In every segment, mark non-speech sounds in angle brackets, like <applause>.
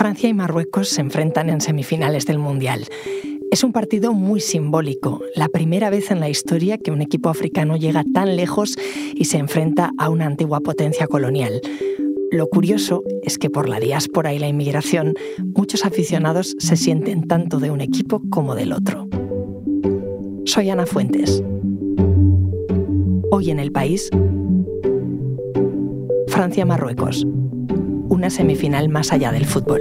Francia y Marruecos se enfrentan en semifinales del Mundial. Es un partido muy simbólico, la primera vez en la historia que un equipo africano llega tan lejos y se enfrenta a una antigua potencia colonial. Lo curioso es que por la diáspora y la inmigración, muchos aficionados se sienten tanto de un equipo como del otro. Soy Ana Fuentes. Hoy en el país, Francia-Marruecos, una semifinal más allá del fútbol.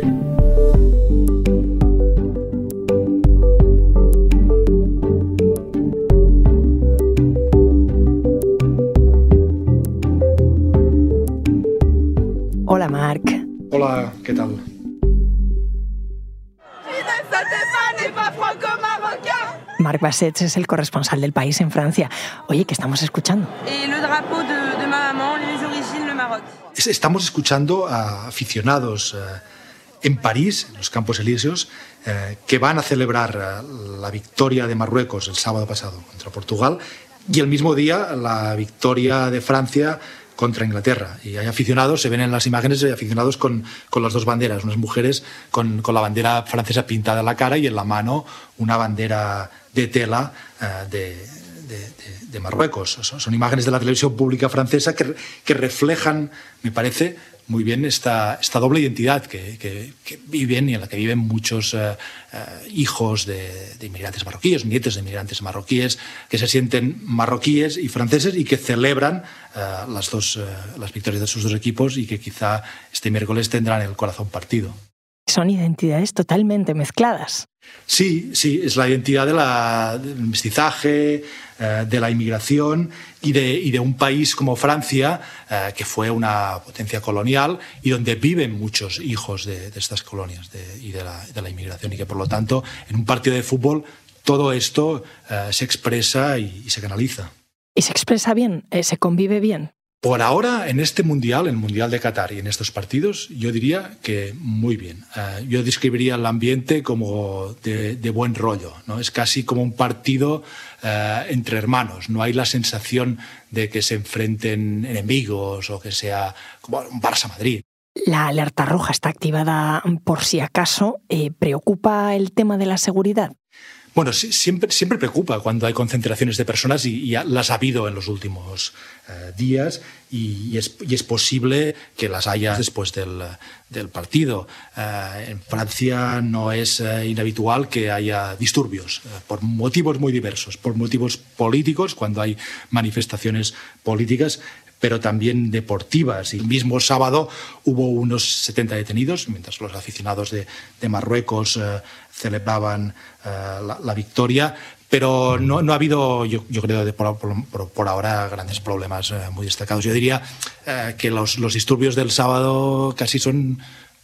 Hola, Marc. Hola, ¿qué tal? Marc Bassets es el corresponsal del país en Francia. Oye, ¿qué estamos escuchando? Estamos escuchando a aficionados eh, en París, en los Campos Elíseos, eh, que van a celebrar eh, la victoria de Marruecos el sábado pasado contra Portugal y el mismo día la victoria de Francia contra Inglaterra. Y hay aficionados, se ven en las imágenes, hay aficionados con, con las dos banderas, unas mujeres con, con, la bandera francesa pintada en la cara y en la mano una bandera de tela de, de, Marruecos. Son, imágenes de la televisión pública francesa que, que reflejan, me parece, muy bien esta, doble identidad que, viven y en la que viven muchos uh, uh, hijos de, de, inmigrantes marroquíes, nietos de inmigrantes marroquíes, que se sienten marroquíes y franceses y que celebran uh, las, dos, las victorias de sus dos equipos y que quizá este miércoles tendrán el corazón partido. Son identidades totalmente mezcladas. Sí, sí, es la identidad de la, del mestizaje, eh, de la inmigración y de, y de, un país como Francia, eh, que fue una potencia colonial y donde viven muchos hijos de, de estas colonias de, y de la, de la, inmigración y que por lo tanto en un partido de fútbol todo esto eh, se expresa y, y, se canaliza. ¿Y se expresa bien? ¿Se convive bien? Por ahora, en este Mundial, en el Mundial de Qatar y en estos partidos, yo diría que muy bien. Uh, yo describiría el ambiente como de, de, buen rollo. ¿no? Es casi como un partido uh, entre hermanos. No hay la sensación de que se enfrenten enemigos o que sea como un Barça-Madrid. La alerta roja está activada por si acaso. Eh, ¿Preocupa el tema de la seguridad? Bueno, siempre, siempre preocupa cuando hay concentraciones de personas y, y las ha habido en los últimos eh, días y, es, y, es, posible que las haya después del, partido. Eh, en Francia no es eh, inhabitual que haya disturbios eh, por motivos muy diversos, por motivos políticos, cuando hay manifestaciones políticas, pero también deportivas. Y el mismo sábado hubo unos 70 detenidos, mientras los aficionados de, Marruecos eh, celebraban eh, la, la, victoria. Pero no, no ha habido, yo, creo, por, ahora grandes problemas eh, muy destacados. Yo diría eh, que los, disturbios del sábado casi son,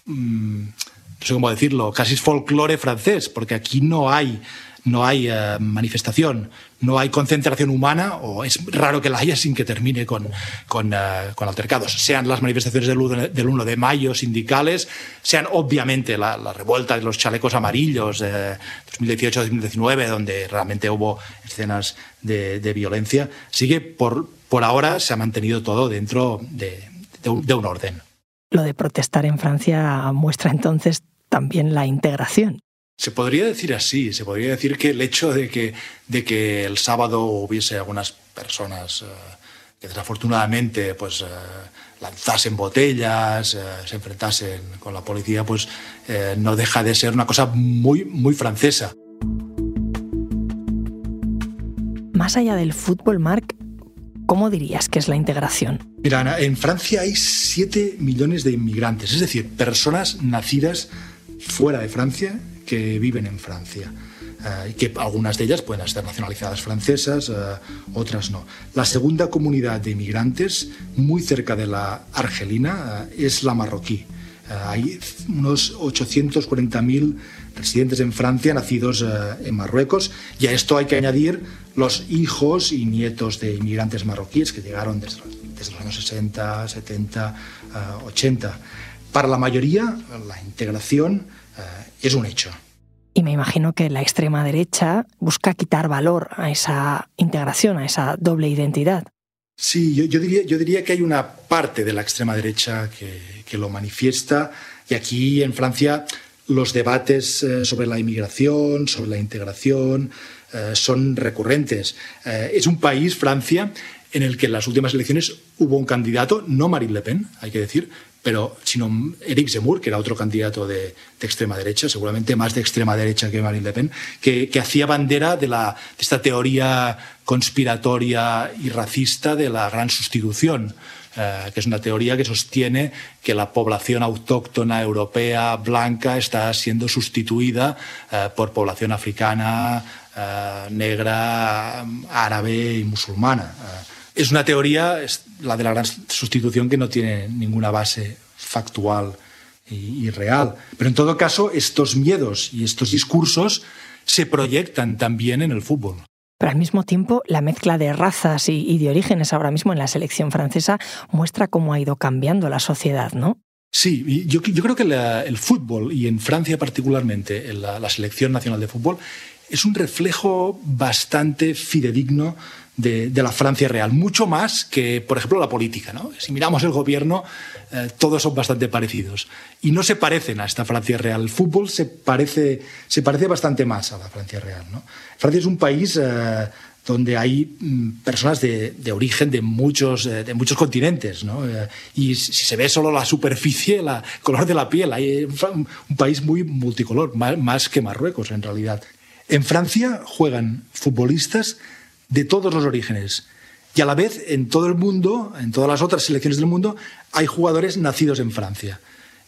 mmm, no sé cómo decirlo, casi es folclore francés, porque aquí no hay no hay uh, manifestación, no hay concentración humana, o es raro que la haya sin que termine con, con, con altercados. Sean las manifestaciones del, del 1 de mayo sindicales, sean obviamente la, la revuelta de los chalecos amarillos de 2018-2019, donde realmente hubo escenas de, violencia, sigue por, por ahora se ha mantenido todo dentro de, de un orden. Lo de protestar en Francia muestra entonces también la integración. Se podría decir así, se podría decir que el hecho de que, de que el sábado hubiese algunas personas uh, que desafortunadamente pues, uh, lanzasen botellas, uh, se enfrentasen con la policía, pues no deja de ser una cosa muy, muy francesa. Más allá del fútbol, Marc, ¿cómo dirías que es la integración? Mira, Ana, en Francia hay 7 millones de inmigrantes, es decir, personas nacidas fuera de Francia que viven en Francia. Uh, y que algunas de ellas pueden estar nacionalizadas francesas, uh, otras no. La segunda comunidad de inmigrantes, muy cerca de la argelina, uh, es la marroquí. hay unos 840.000 residentes en Francia nacidos en Marruecos y a esto hay que añadir los hijos y nietos de inmigrantes marroquíes que llegaron desde, desde los años 60, 70, 80. Para la mayoría, la integración es un hecho. Y me imagino que la extrema derecha busca quitar valor a esa integración, a esa doble identidad. Sí, yo, yo, diría, yo diría que hay una parte de la extrema derecha que, que lo manifiesta Y aquí en Francia los debates eh, sobre la inmigración, sobre la integración, eh, son recurrentes. Eh, es un país, Francia, en el que en las últimas elecciones hubo un candidato, no Marine Le Pen, hay que decir, pero sino Eric Zemmour, que era otro candidato de, extrema derecha, seguramente más de extrema derecha que Marine Le Pen, que, hacía bandera de esta teoría conspiratoria y racista de la gran sustitución. Eh, que es una teoría que sostiene que la población autóctona europea blanca está siendo sustituida eh, por población africana, eh, negra, árabe y musulmana. Es una teoría, la de la gran sustitución, que no tiene ninguna base factual y, y real. Pero en todo caso, estos miedos y estos discursos se proyectan también en el fútbol. Pero al mismo tiempo, la mezcla de razas y, de orígenes ahora mismo en la selección francesa muestra cómo ha ido cambiando la sociedad, ¿no? Sí, yo, creo que el fútbol, y en Francia particularmente, la, selección nacional de fútbol, es un reflejo bastante fidedigno de, la Francia real, mucho más que, por ejemplo, la política. ¿no? Si miramos el gobierno, eh, todos son bastante parecidos. Y no se parecen a esta Francia real. El fútbol se parece, se parece bastante más a la Francia real. Francia es un país eh, donde hay mm, personas de, origen de muchos, eh, de muchos continentes. y si se ve solo la superficie, el <laughs> color de la piel, hay un, país muy multicolor, más que Marruecos en realidad. En Francia juegan futbolistas de todos los orígenes. Y a la vez, en todo el mundo, en todas las otras selecciones del mundo, hay jugadores nacidos en Francia.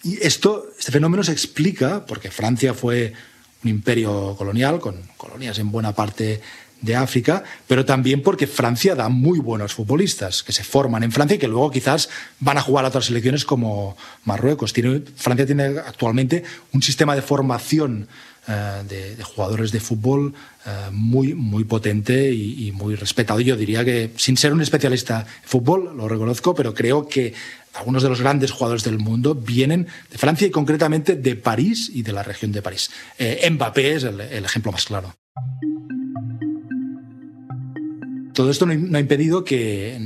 Y esto, este fenómeno se explica porque Francia fue un imperio colonial, con colonias en buena parte de África, pero también porque Francia da muy buenos futbolistas que se forman en Francia y que luego quizás van a jugar a otras selecciones como Marruecos. Francia tiene actualmente un sistema de formación eh, de, jugadores de fútbol eh, muy, muy potente y, muy respetado. Yo diría que, sin ser un especialista en fútbol, lo reconozco, pero creo que algunos de los grandes jugadores del mundo vienen de Francia y concretamente de París y de la región de París. Eh, Mbappé es el, ejemplo más claro. Todo esto no, ha impedido que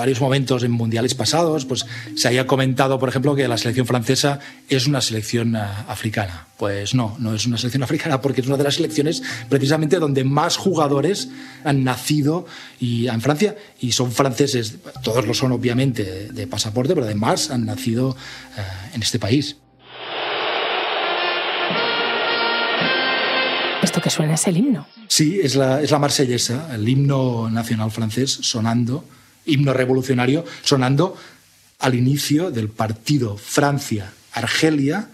varios momentos en mundiales pasados pues, se haya comentado, por ejemplo, que la selección francesa es una selección ah, africana. Pues no, no es una selección <laughs> africana porque es una de las selecciones precisamente donde más jugadores han nacido y, en Francia y son franceses, todos lo son obviamente de pasaporte, pero además han nacido ah, en este país. Esto que suena es el himno. Sí, es la, es la marsellesa, el himno nacional francés sonando himno revolucionario sonando al inicio del partido Francia-Argelia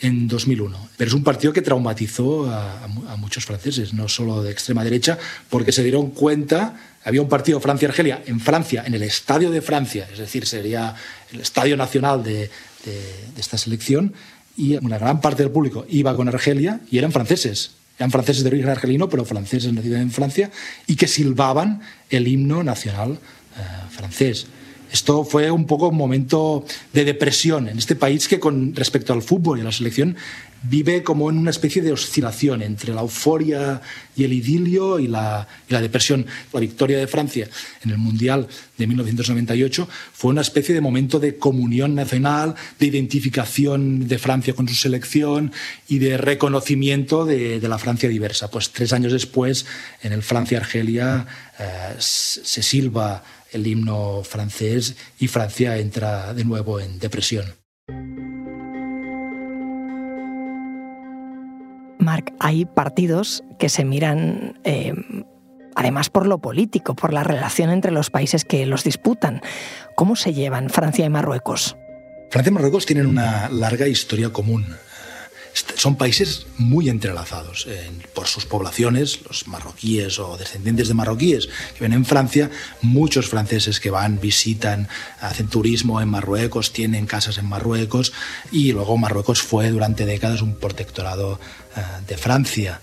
en 2001. Pero es un partido que traumatizó a, muchos franceses, no solo de extrema derecha, porque se dieron cuenta, había un partido Francia-Argelia en Francia, en el Estadio de Francia, es decir, sería el Estadio Nacional de, de esta selección, y una gran parte del público iba con Argelia y eran franceses. Eran franceses de origen argelino, pero franceses nacidos en Francia, y que silbaban el himno nacional francés. Esto fue un poco un momento de depresión en este país que con respecto al fútbol y a la selección vive como en una especie de oscilación entre la euforia y el idilio y la, y la, depresión. La victoria de Francia en el Mundial de 1998 fue una especie de momento de comunión nacional, de identificación de Francia con su selección y de reconocimiento de, de la Francia diversa. Pues tres años después, en el Francia-Argelia, eh, se silba el himno francés y Francia entra de nuevo en depresión. Marc, hay partidos que se miran eh, además por lo político, por la relación entre los países que los disputan. ¿Cómo se llevan Francia y Marruecos? Francia y Marruecos tienen una larga historia común son países muy entrelazados por sus poblaciones, los marroquíes o descendientes de marroquíes que ven en Francia, muchos franceses que van, visitan, hacen turismo en Marruecos, tienen casas en Marruecos y luego Marruecos fue durante décadas un protectorado eh, de Francia.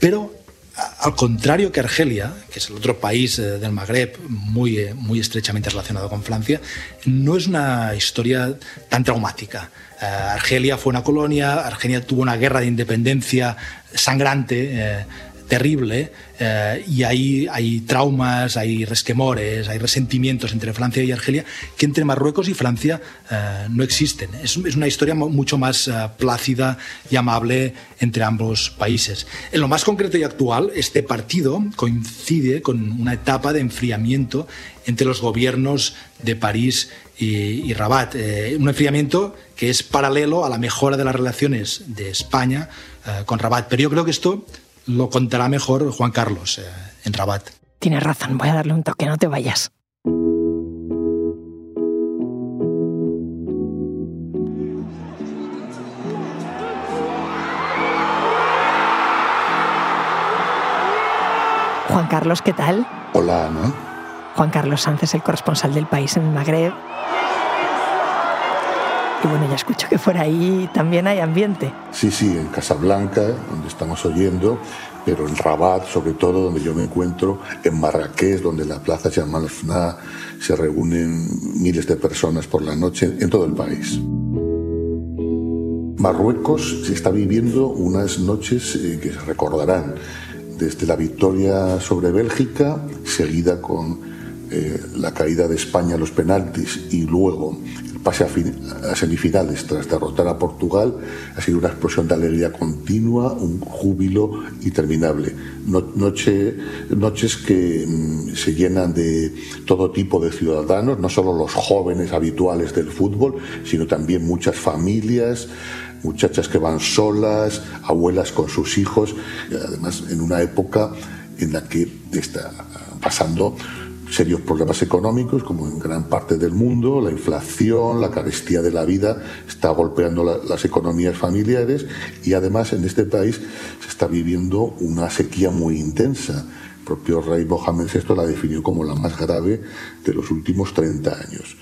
Pero al contrario que Argelia, que es el otro país eh, del Magreb muy, eh, muy estrechamente relacionado con Francia, no es una historia tan traumática. Eh, Argelia fue una colonia, Argelia tuvo una guerra de independencia sangrante terrible eh, y hay, hay traumas, hay resquemores, hay resentimientos entre Francia y Argelia que entre Marruecos y Francia eh, no existen. Es, es, una historia mucho más eh, plácida y amable entre ambos países. En lo más concreto y actual, este partido coincide con una etapa de enfriamiento entre los gobiernos de París y, Rabat. Eh, un enfriamiento que es paralelo a la mejora de las relaciones de España con Rabat. Pero yo creo que esto lo contará mejor Juan Carlos eh, en Rabat. Tienes razón, voy a darle un toque, no te vayas. Juan Carlos, ¿qué tal? Hola, Ana. Juan Carlos Sánchez, el corresponsal del país en Magreb. Y bueno, ya escucho que por ahí también hay ambiente. Sí, sí, en Casablanca, donde estamos oyendo, pero en Rabat, sobre todo, donde yo me encuentro, en Marrakech, donde la plaza Jamal Fna se reúnen miles de personas por la noche, en todo el país. Marruecos se está viviendo unas noches eh, que se recordarán, desde la victoria sobre Bélgica, seguida con eh, la caída de España a los penaltis y luego pase a, fin, a, semifinales tras derrotar a Portugal, ha sido una explosión de alegría continua, un júbilo interminable. No, noche, noches que mm, se llenan de todo tipo de ciudadanos, no solo los jóvenes habituales del fútbol, sino también muchas familias, muchachas que van solas, abuelas con sus hijos, además en una época en la que está pasando serios problemas económicos, como en gran parte del mundo, la inflación, la carestía de la vida está golpeando la, las economías familiares y además en este país se está viviendo una sequía muy intensa. El propio rey Mohamed VI la definió como la más grave de los últimos 30 años.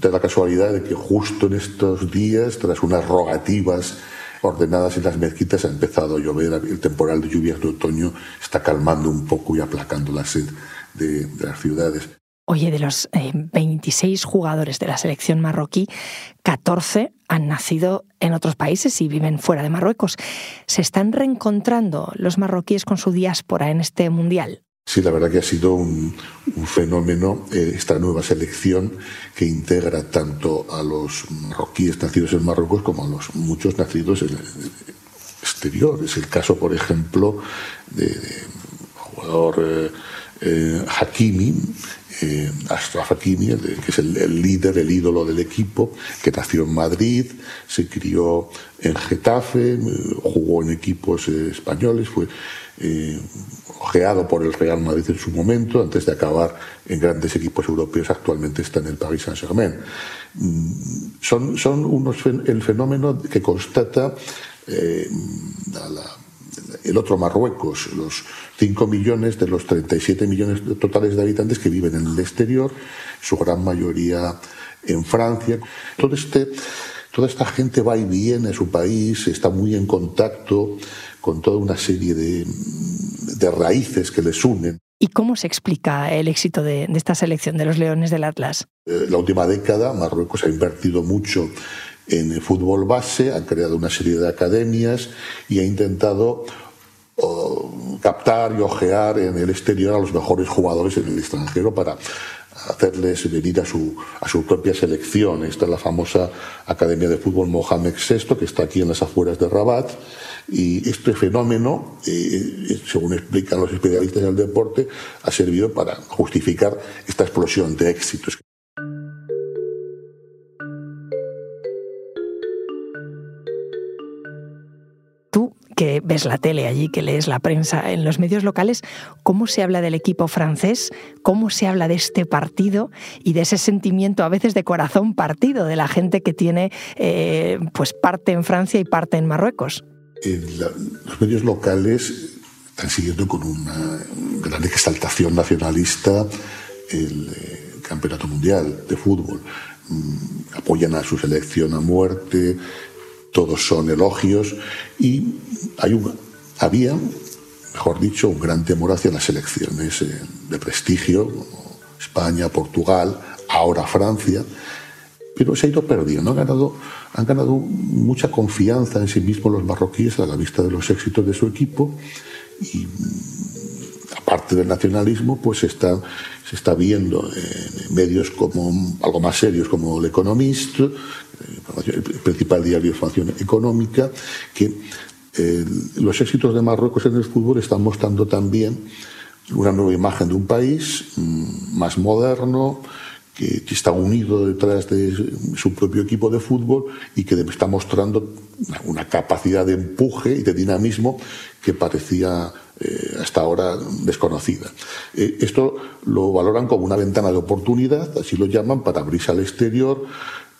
De la casualidad de que justo en estos días, tras unas rogativas ordenadas en las mezquitas, ha empezado a llover, el temporal de lluvias de otoño está calmando un poco y aplacando la sed de, de las ciudades. Oye, de los eh, 26 jugadores de la selección marroquí, 14 han nacido en otros países y viven fuera de Marruecos. ¿Se están reencontrando los marroquíes con su diáspora en este mundial? Sí, la verdad que ha sido un, un fenómeno eh, esta nueva selección que integra tanto a los marroquíes nacidos en Marruecos como a los muchos nacidos en el exterior. Es el caso, por ejemplo, de, de jugador eh, eh, Hakimi, eh, Hakimi, que es el, líder, el ídolo del equipo, que nació en Madrid, se crió en Getafe, jugó en equipos eh, españoles, fue eh, ojeado por el Real Madrid en su momento, antes de acabar en grandes equipos europeos, actualmente está en el Paris Saint-Germain. Son, son unos, el fenómeno que constata eh, la, el otro Marruecos, los 5 millones de los 37 millones totales de habitantes que viven en el exterior, su gran mayoría en Francia. Todo este, toda esta gente va y viene a su país, está muy en contacto con toda una serie de, de raíces que les unen. ¿Y cómo se explica el éxito de, de, esta selección de los Leones del Atlas? Eh, la última década Marruecos ha invertido mucho en el fútbol base, ha creado una serie de academias y ha intentado captar y ojear en el exterior a los mejores jugadores en el extranjero para hacerles venir a su, a su propia selección. Esta es la famosa Academia de Fútbol Mohamed VI, que está aquí en las afueras de Rabat. Y este fenómeno, eh, según explican los especialistas del deporte, ha servido para justificar esta explosión de éxitos. Que ves la tele allí, que lees la prensa en los medios locales, ¿cómo se habla del equipo francés? ¿Cómo se habla de este partido y de ese sentimiento a veces de corazón partido de la gente que tiene eh, pues parte en Francia y parte en Marruecos? La, los medios locales están siguiendo con una gran exaltación nacionalista el, eh, campeonato mundial de fútbol. Mm, apoyan a su selección a muerte, todos son elogios y hay un, había, mejor dicho, un gran temor hacia las elecciones eh, de prestigio, España, Portugal, ahora Francia, pero se ha ido perdiendo. Han ganado, han ganado mucha confianza en sí mismos los marroquíes a la vista de los éxitos de su equipo y aparte del nacionalismo, pues está, se está viendo en medios como algo más serios como El Economist, eh, el principal diario de información económica, que eh, los éxitos de Marruecos en el fútbol están mostrando también una nueva imagen de un país mm, más moderno, que, está unido detrás de su propio equipo de fútbol y que está mostrando una capacidad de empuje y de dinamismo que parecía eh, hasta ahora desconocida. Eh, esto lo valoran como una ventana de oportunidad, así lo llaman, para abrirse al exterior,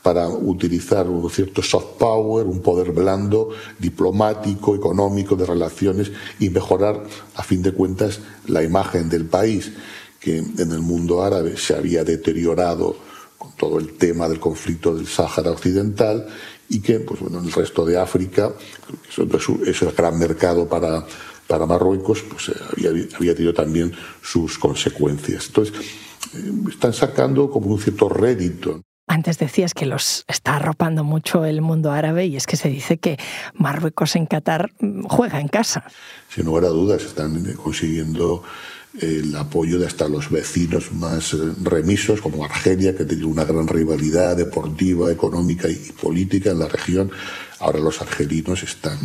para utilizar un cierto soft power, un poder blando, diplomático, económico, de relaciones y mejorar, a fin de cuentas, la imagen del país que en el mundo árabe se había deteriorado con todo el tema del conflicto del Sáhara Occidental y que pues, bueno, en el resto de África, que es el gran mercado para, para Marruecos, pues, eh, había, había tenido también sus consecuencias. Entonces, eh, están sacando como un cierto rédito. Antes decías que los está arropando mucho el mundo árabe y es que se dice que Marruecos en Qatar mm, juega en casa. Sin lugar a dudas, están consiguiendo el apoyo de hasta los vecinos más eh, remisos, como Argelia, que tiene una gran rivalidad deportiva, económica y política en la región. Ahora los argelinos están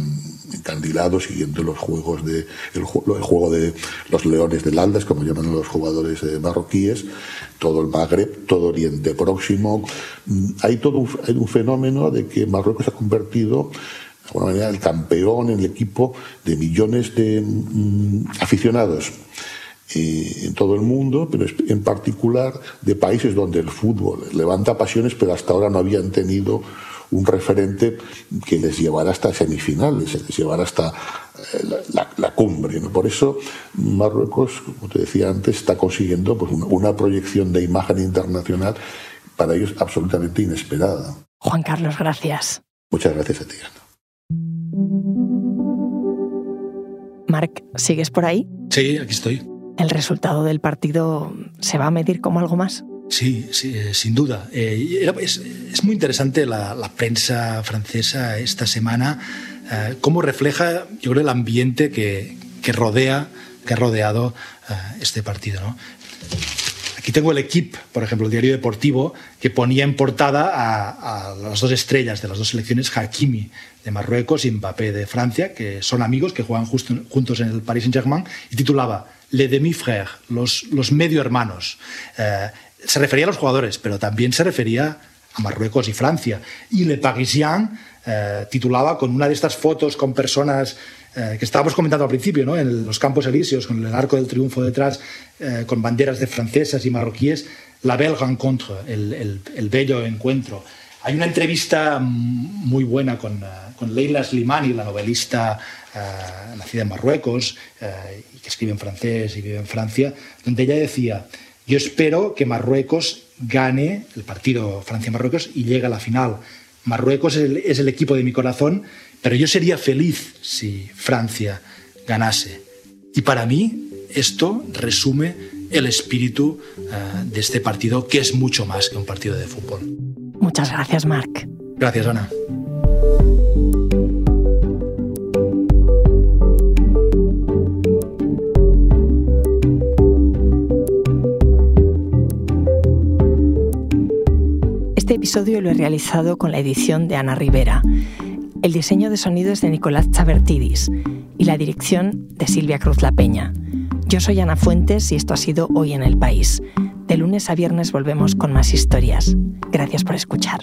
encandilados siguiendo los juegos de el, juego de los leones del Aldas, como llaman los jugadores eh, marroquíes, todo el Magreb, todo Oriente Próximo. Mm, hay todo un, hay un fenómeno de que Marruecos se ha convertido de alguna manera el campeón en el equipo de millones de mm, aficionados en todo el mundo, pero en particular de países donde el fútbol levanta pasiones, pero hasta ahora no habían tenido un referente que les llevara hasta semifinales, les llevara hasta eh, la, cumbre. Por eso Marruecos, como te decía antes, está consiguiendo pues, una, proyección de imagen internacional para ellos absolutamente inesperada. Juan Carlos, gracias. Muchas gracias a ti, Marc, ¿sigues por ahí? Sí, aquí estoy. ¿El resultado del partido se va a medir como algo más? Sí, sí eh, sin duda. Eh, es, muy interesante la, prensa francesa esta semana, eh, cómo refleja, yo creo, el ambiente que, rodea, que ha rodeado este partido. Aquí tengo el equipo, por ejemplo, el diario deportivo, que ponía en portada a, las dos estrellas de las dos selecciones, Hakimi de Marruecos y Mbappé de Francia, que son amigos, que juegan juntos en el Paris Saint-Germain, y titulaba Le demi-frère, los, los medio hermanos. Eh, se refería a los jugadores, pero también se refería a Marruecos y Francia. Y Le Parisien eh, titulaba con una de estas fotos con personas eh, que estábamos comentando al principio, ¿no? en los Campos Elíseos, con el arco del triunfo detrás, con banderas de francesas y marroquíes, La Belle Rencontre, el, el bello encuentro. Hay una entrevista muy buena con, Leila Slimani, la novelista eh, nacida en Marruecos eh, que escribe en francés y vive en Francia, donde ella decía, yo espero que Marruecos gane el partido Francia-Marruecos y llegue a la final. Marruecos es el, equipo de mi corazón, pero yo sería feliz si Francia ganase. Y para mí esto resume el espíritu eh, de este partido, que es mucho más que un partido de fútbol. Muchas gracias, Marc. Gracias, Ana. Episodio lo he realizado con la edición de Ana Rivera. El diseño de sonido es de Nicolás Chabertidis y la dirección de Silvia Cruz La Peña. Yo soy Ana Fuentes y esto ha sido Hoy en el País. De lunes a viernes volvemos con más historias. Gracias por escuchar.